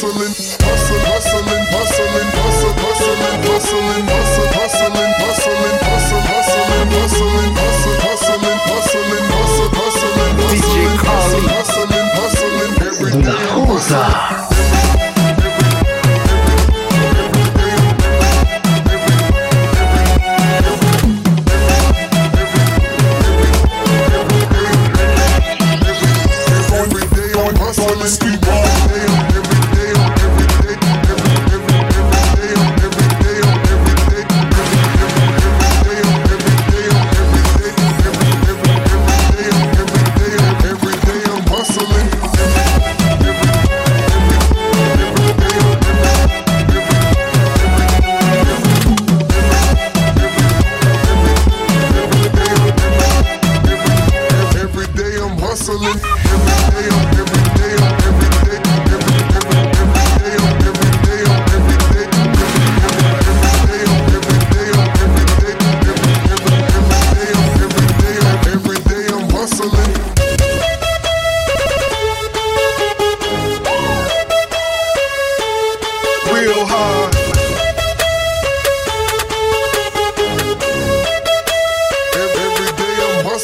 hustling, hustling, hustling, hustling, hustling, hustling, hustling, hustling, hustling, Room